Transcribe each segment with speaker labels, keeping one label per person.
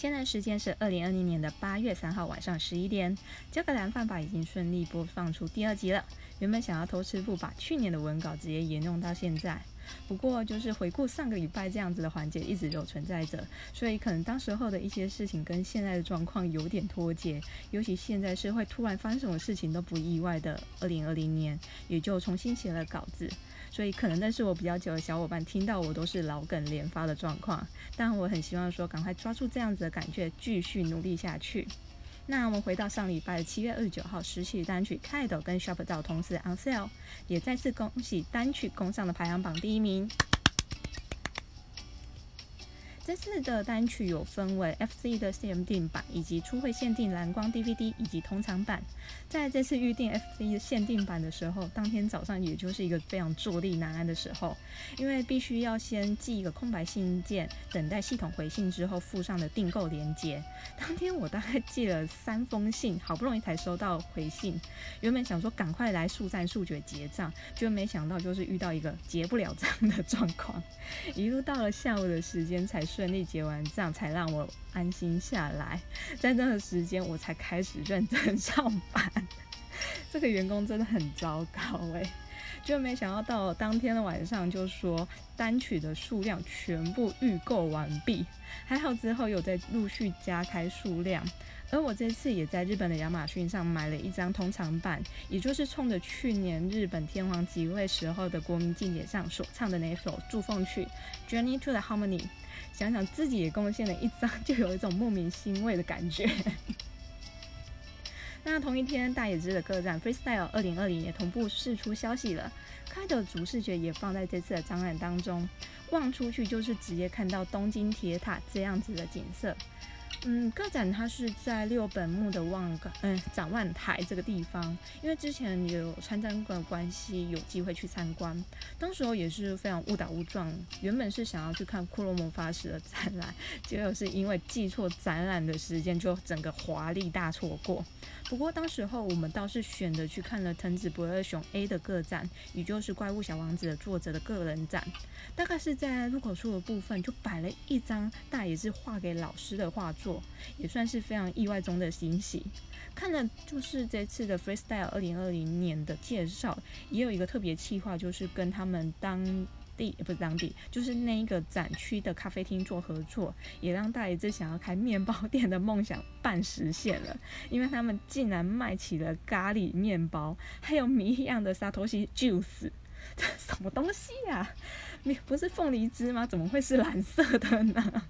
Speaker 1: 现在时间是二零二零年的八月三号晚上十一点。这个蓝饭法已经顺利播放出第二集了。原本想要偷吃不把去年的文稿直接沿用到现在，不过就是回顾上个礼拜这样子的环节一直有存在着，所以可能当时候的一些事情跟现在的状况有点脱节。尤其现在是会突然发生什么事情都不意外的二零二零年，也就重新写了稿子。所以可能认识我比较久的小伙伴听到我都是老梗连发的状况，但我很希望说赶快抓住这样子的感觉，继续努力下去。那我们回到上礼拜的七月二十九号，实习单曲《k i d o 跟 Shop 到同时 on sale，也再次恭喜单曲攻上了排行榜第一名。这次的单曲有分为 FC 的限定版，以及初会限定蓝光 DVD 以及通常版。在这次预定 FC 的限定版的时候，当天早上也就是一个非常坐立难安的时候，因为必须要先寄一个空白信件，等待系统回信之后附上的订购链接。当天我大概寄了三封信，好不容易才收到回信。原本想说赶快来速战速决结账，就没想到就是遇到一个结不了账的状况，一路到了下午的时间才。顺利结完账，才让我安心下来。在那个时间，我才开始认真上班。这个员工真的很糟糕诶，就没想到到当天的晚上，就说单曲的数量全部预购完毕。还好之后有在陆续加开数量。而我这次也在日本的亚马逊上买了一张通常版，也就是冲着去年日本天皇即位时候的国民经典上所唱的那首祝奉曲《Journey to the Harmony》。想想自己也贡献了一张，就有一种莫名欣慰的感觉。那同一天，大野之的客栈 Freestyle 二零二零也同步释出消息了，开的主视觉也放在这次的展览当中，望出去就是直接看到东京铁塔这样子的景色。嗯，个展它是在六本木的望港，嗯，展望台这个地方。因为之前有参展馆关系，有机会去参观，当时候也是非常误打误撞。原本是想要去看骷髅魔法使的展览，结果是因为记错展览的时间，就整个华丽大错过。不过当时候我们倒是选择去看了藤子不二雄 A 的个展，也就是《怪物小王子》的作者的个人展。大概是在入口处的部分，就摆了一张大也是画给老师的画作。也算是非常意外中的惊喜。看了就是这次的 Freestyle 二零二零年的介绍，也有一个特别企划，就是跟他们当地不是当地，就是那一个展区的咖啡厅做合作，也让大爷子想要开面包店的梦想半实现了。因为他们竟然卖起了咖喱面包，还有谜一样的沙托西 juice，这什么东西呀？你不是凤梨汁吗？怎么会是蓝色的呢？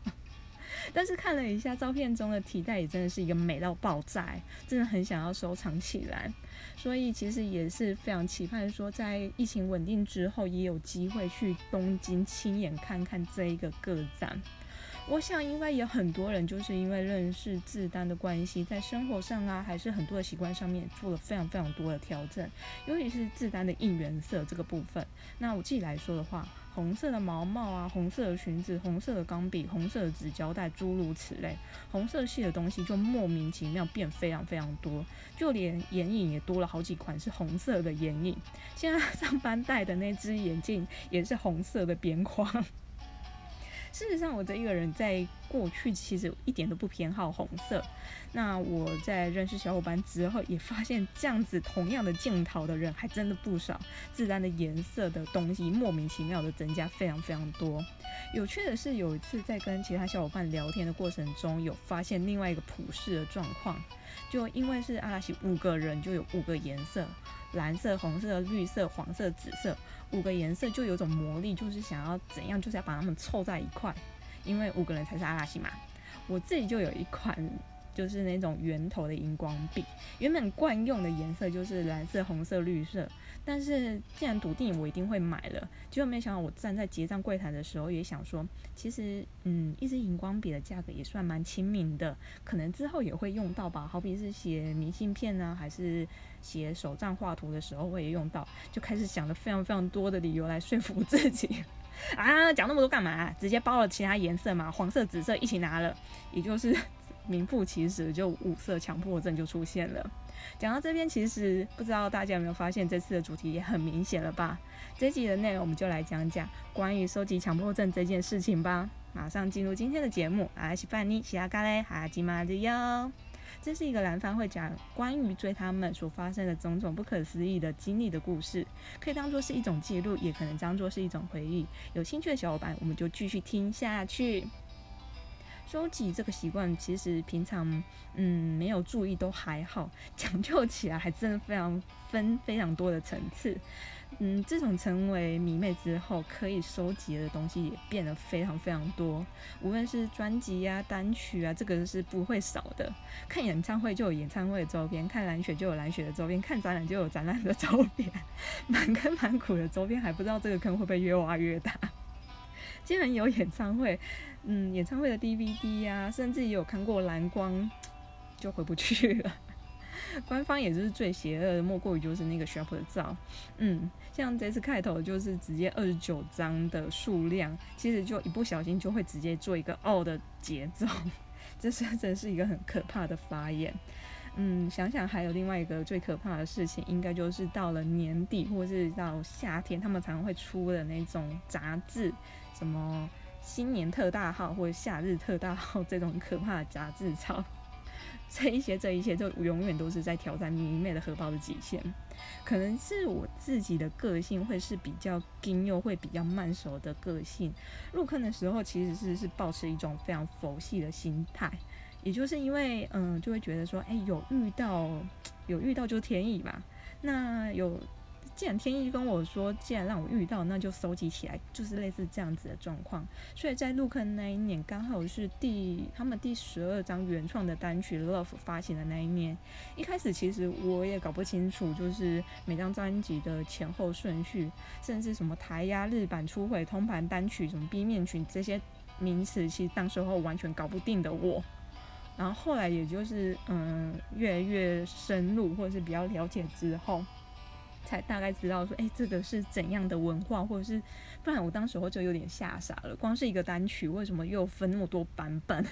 Speaker 1: 但是看了一下照片中的提袋，也真的是一个美到爆炸，真的很想要收藏起来。所以其实也是非常期盼说，在疫情稳定之后，也有机会去东京亲眼看看这一个个展。我想，应该有很多人就是因为认识自丹的关系，在生活上啊，还是很多的习惯上面做了非常非常多的调整，尤其是自丹的应援色这个部分。那我自己来说的话，红色的毛帽啊，红色的裙子，红色的钢笔，红色的纸胶带，诸如此类，红色系的东西就莫名其妙变非常非常多，就连眼影也多了好几款是红色的眼影。现在 上班戴的那只眼镜也是红色的边框。事实上，我这一个人在过去其实一点都不偏好红色。那我在认识小伙伴之后，也发现这样子同样的镜头的人还真的不少。自然的颜色的东西莫名其妙的增加非常非常多。有趣的是，有一次在跟其他小伙伴聊天的过程中，有发现另外一个普世的状况，就因为是阿拉西五个人就有五个颜色。蓝色、红色、绿色、黄色、紫色，五个颜色就有种魔力，就是想要怎样，就是要把它们凑在一块，因为五个人才是阿拉西嘛。我自己就有一款。就是那种圆头的荧光笔，原本惯用的颜色就是蓝色、红色、绿色。但是既然笃定我一定会买了，结果没想到我站在结账柜台的时候也想说，其实嗯，一支荧光笔的价格也算蛮亲民的，可能之后也会用到吧。好比是写明信片呢，还是写手账画图的时候会用到，就开始想了非常非常多的理由来说服自己 啊，讲那么多干嘛？直接包了其他颜色嘛，黄色、紫色一起拿了，也就是。名副其实就五色强迫症就出现了。讲到这边，其实不知道大家有没有发现，这次的主题也很明显了吧？这集的内容我们就来讲讲关于收集强迫症这件事情吧。马上进入今天的节目，阿西范尼西阿嘎嘞哈吉马里哟。这是一个蓝方会讲关于追他们所发生的种种不可思议的经历的故事，可以当做是一种记录，也可能当做是一种回忆。有兴趣的小伙伴，我们就继续听下去。收集这个习惯，其实平常嗯没有注意都还好，讲究起来还真的非常分非常多的层次。嗯，自从成为迷妹之后，可以收集的东西也变得非常非常多。无论是专辑呀、单曲啊，这个是不会少的。看演唱会就有演唱会的周边，看蓝雪就有蓝雪的周边，看展览就有展览的周边。满坑满谷的周边，还不知道这个坑会不会越挖越大。既然有演唱会，嗯，演唱会的 DVD 呀，甚至也有看过蓝光，就回不去了。官方也就是最邪恶的，莫过于就是那个 shop 的照，嗯，像这次开头就是直接二十九张的数量，其实就一不小心就会直接做一个 all 的节奏，这是真是一个很可怕的发言。嗯，想想还有另外一个最可怕的事情，应该就是到了年底或是到夏天，他们常常会出的那种杂志，什么新年特大号或者夏日特大号这种可怕的杂志抄。这一些，这一些，就永远都是在挑战迷妹的荷包的极限。可能是我自己的个性会是比较硬又会比较慢熟的个性。入坑的时候，其实是是保持一种非常佛系的心态，也就是因为嗯，就会觉得说，哎，有遇到，有遇到就天意嘛。那有。既然天意跟我说，既然让我遇到，那就收集起来，就是类似这样子的状况。所以在入坑那一年，刚好是第他们第十二张原创的单曲《Love》发行的那一年。一开始其实我也搞不清楚，就是每张专辑的前后顺序，甚至什么台压、日版、初回、通盘单曲、什么 B 面群这些名词，其实当时候完全搞不定的我。然后后来也就是嗯，越来越深入或者是比较了解之后。才大概知道说，哎，这个是怎样的文化，或者是，不然我当时候就有点吓傻了。光是一个单曲，为什么又分那么多版本？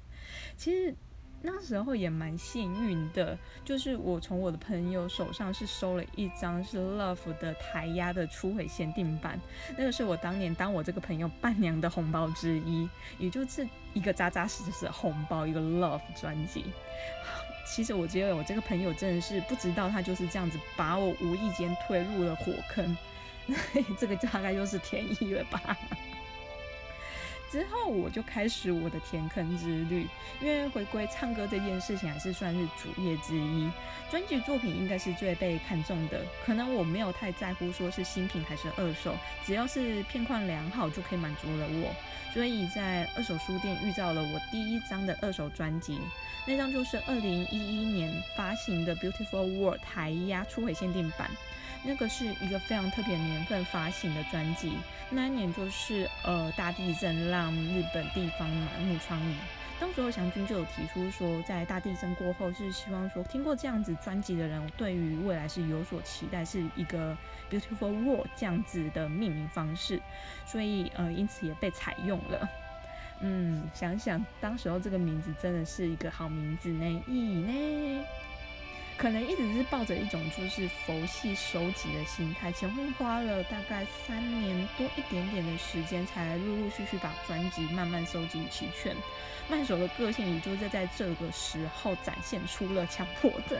Speaker 1: 其实那时候也蛮幸运的，就是我从我的朋友手上是收了一张是 Love 的台压的初回限定版，那个是我当年当我这个朋友伴娘的红包之一，也就是一个扎扎实实的红包，一个 Love 专辑。其实我觉得我这个朋友真的是不知道，他就是这样子把我无意间推入了火坑，这个大概就是天意了吧。之后我就开始我的填坑之旅，因为回归唱歌这件事情还是算是主业之一，专辑作品应该是最被看重的。可能我没有太在乎说是新品还是二手，只要是片况良好就可以满足了我。所以在二手书店遇到了我第一张的二手专辑，那张就是二零一一年发行的《Beautiful World》台压初回限定版。那个是一个非常特别年份发行的专辑，那一年就是呃大地震啦日本地方满目疮痍。当时候祥君就有提出说，在大地震过后是希望说听过这样子专辑的人对于未来是有所期待，是一个 Beautiful World 这样子的命名方式，所以呃因此也被采用了。嗯，想想当时候这个名字真的是一个好名字呢，咦呢？可能一直是抱着一种就是佛系收集的心态，前后花了大概三年多一点点的时间，才陆陆续续把专辑慢慢收集齐全。慢手的个性也就在在这个时候展现出了强迫症。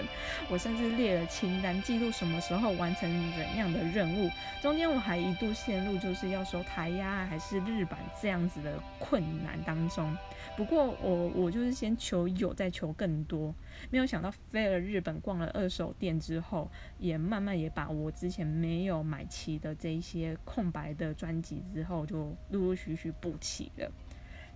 Speaker 1: 我甚至列了清单，记录什么时候完成怎样的任务。中间我还一度陷入就是要收台压还是日版这样子的困难当中。不过我我就是先求有，再求更多。没有想到飞了日本，逛了二手店之后，也慢慢也把我之前没有买齐的这一些空白的专辑之后，就陆陆续续补齐了。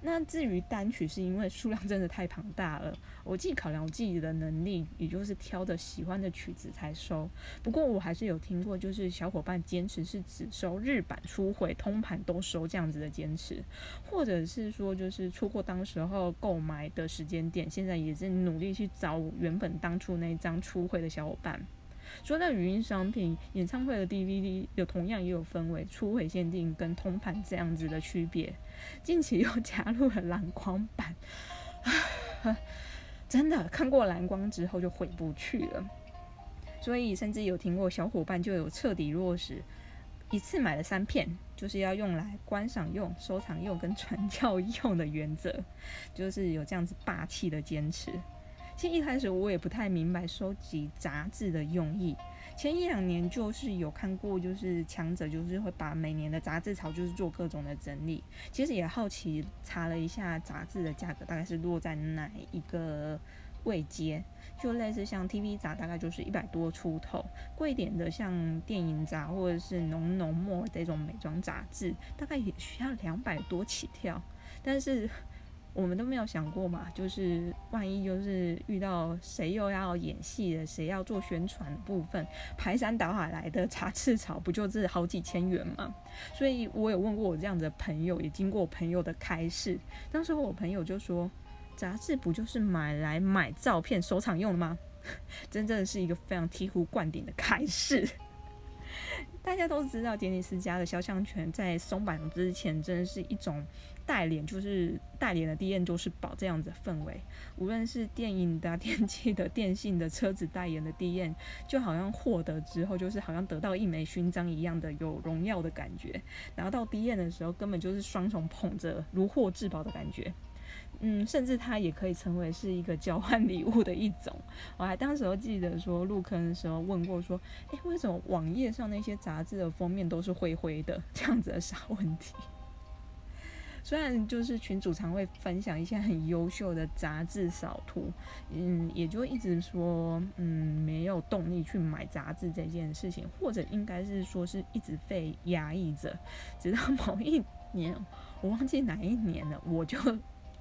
Speaker 1: 那至于单曲，是因为数量真的太庞大了，我既考量我自己的能力，也就是挑着喜欢的曲子才收。不过我还是有听过，就是小伙伴坚持是只收日版初回，通盘都收这样子的坚持，或者是说就是错过当时候购买的时间点，现在也是努力去找原本当初那张初回的小伙伴。说到语音商品，演唱会的 DVD 有同样也有分为初回限定跟通盘这样子的区别。近期又加入了蓝光版，真的看过蓝光之后就回不去了。所以甚至有听过小伙伴就有彻底落实，一次买了三片，就是要用来观赏用、收藏用跟传教用的原则，就是有这样子霸气的坚持。其实一开始我也不太明白收集杂志的用意。前一两年就是有看过，就是强者就是会把每年的杂志潮就是做各种的整理。其实也好奇查了一下杂志的价格，大概是落在哪一个位阶？就类似像 TV 杂，大概就是一百多出头；贵一点的像电影杂或者是浓浓墨这种美妆杂志，大概也需要两百多起跳。但是我们都没有想过嘛，就是万一就是遇到谁又要演戏的，谁要做宣传的部分，排山倒海来的茶刺草，不就是好几千元吗？所以我有问过我这样的朋友，也经过我朋友的开示，当时我朋友就说，杂志不就是买来买照片收藏用的吗？真正是一个非常醍醐灌顶的开示。大家都知道，杰尼斯家的肖像权在松绑之前，真的是一种。代脸就是代脸的 D N 就是宝这样子的氛围，无论是电影的、电器的、电信的、车子代言的 D N，就好像获得之后就是好像得到一枚勋章一样的有荣耀的感觉。拿到 D N 的时候，根本就是双重捧着如获至宝的感觉。嗯，甚至它也可以成为是一个交换礼物的一种。我还当时候记得说入坑的时候问过说，诶，为什么网页上那些杂志的封面都是灰灰的？这样子的傻问题。虽然就是群主常会分享一些很优秀的杂志扫图，嗯，也就一直说，嗯，没有动力去买杂志这件事情，或者应该是说是一直被压抑着，直到某一年，我忘记哪一年了，我就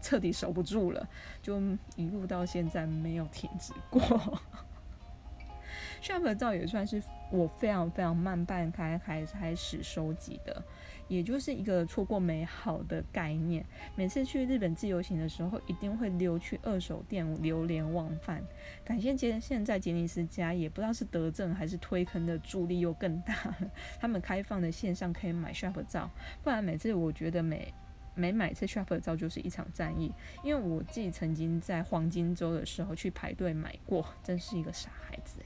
Speaker 1: 彻底守不住了，就一路到现在没有停止过。shop 照也算是我非常非常慢半开开开始收集的。也就是一个错过美好的概念。每次去日本自由行的时候，一定会溜去二手店流连忘返。感谢杰现在杰尼斯家，也不知道是得正还是推坑的助力又更大。他们开放的线上可以买 shop 照，不然每次我觉得每每买一次 shopper 照就是一场战役。因为我自己曾经在黄金周的时候去排队买过，真是一个傻孩子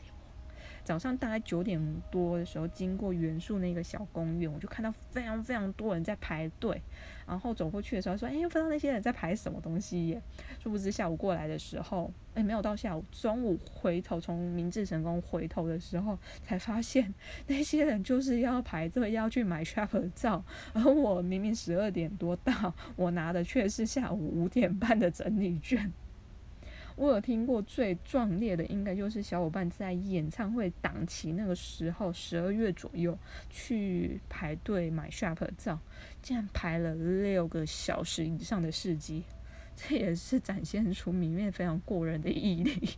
Speaker 1: 早上大概九点多的时候，经过元素那个小公园，我就看到非常非常多人在排队。然后走过去的时候说：“哎，不知道那些人在排什么东西耶。”殊不知下午过来的时候，哎，没有到下午，中午回头从明治神宫回头的时候，才发现那些人就是要排队要去买 shopper 照，而我明明十二点多到，我拿的却是下午五点半的整理券。我有听过最壮烈的，应该就是小伙伴在演唱会档期那个时候，十二月左右去排队买 s h a r p 照，竟然排了六个小时以上的试机，这也是展现出里面非常过人的毅力。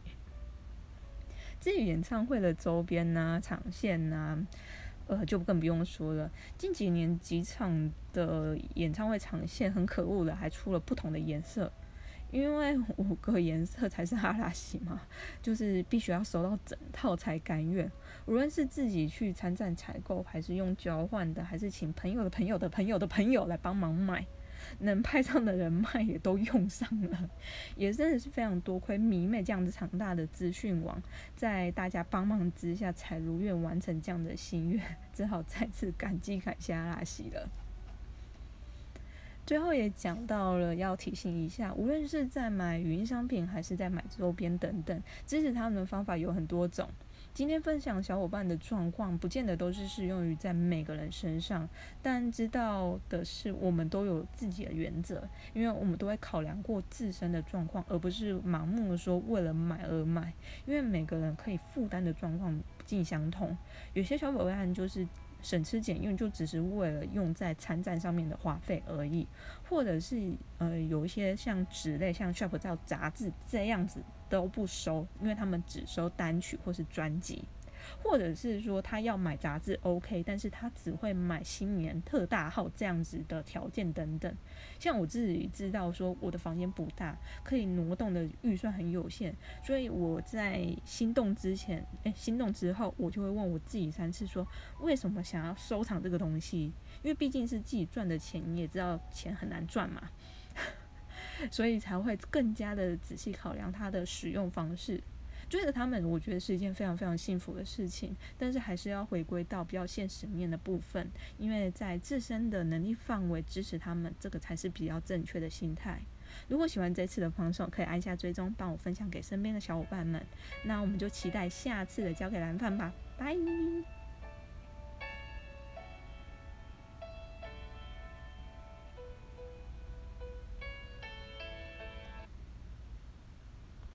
Speaker 1: 至于演唱会的周边呐、场线呐，呃，就更不用说了。近几年几场的演唱会场线很可恶的，还出了不同的颜色。因为五个颜色才是阿拉西嘛，就是必须要收到整套才甘愿。无论是自己去参战采购，还是用交换的，还是请朋友的朋友的朋友的朋友来帮忙买，能派上的人脉也都用上了，也真的是非常多亏迷妹这样子强大的资讯网，在大家帮忙之下才如愿完成这样的心愿，只好再次感激感谢阿拉西了。最后也讲到了，要提醒一下，无论是在买语音商品还是在买周边等等，支持他们的方法有很多种。今天分享小伙伴的状况，不见得都是适用于在每个人身上，但知道的是，我们都有自己的原则，因为我们都会考量过自身的状况，而不是盲目的说为了买而买。因为每个人可以负担的状况不尽相同，有些小伙伴就是。省吃俭用就只是为了用在参战上面的花费而已，或者是呃有一些像纸类、像 shop 照杂志这样子都不收，因为他们只收单曲或是专辑。或者是说他要买杂志，OK，但是他只会买新年特大号这样子的条件等等。像我自己知道说我的房间不大，可以挪动的预算很有限，所以我在心动之前，诶，心动之后，我就会问我自己三次说，为什么想要收藏这个东西？因为毕竟是自己赚的钱，你也知道钱很难赚嘛。所以才会更加的仔细考量它的使用方式。追着他们，我觉得是一件非常非常幸福的事情，但是还是要回归到比较现实面的部分，因为在自身的能力范围支持他们，这个才是比较正确的心态。如果喜欢这次的放送，可以按下追踪，帮我分享给身边的小伙伴们。那我们就期待下次的交给蓝饭吧，拜。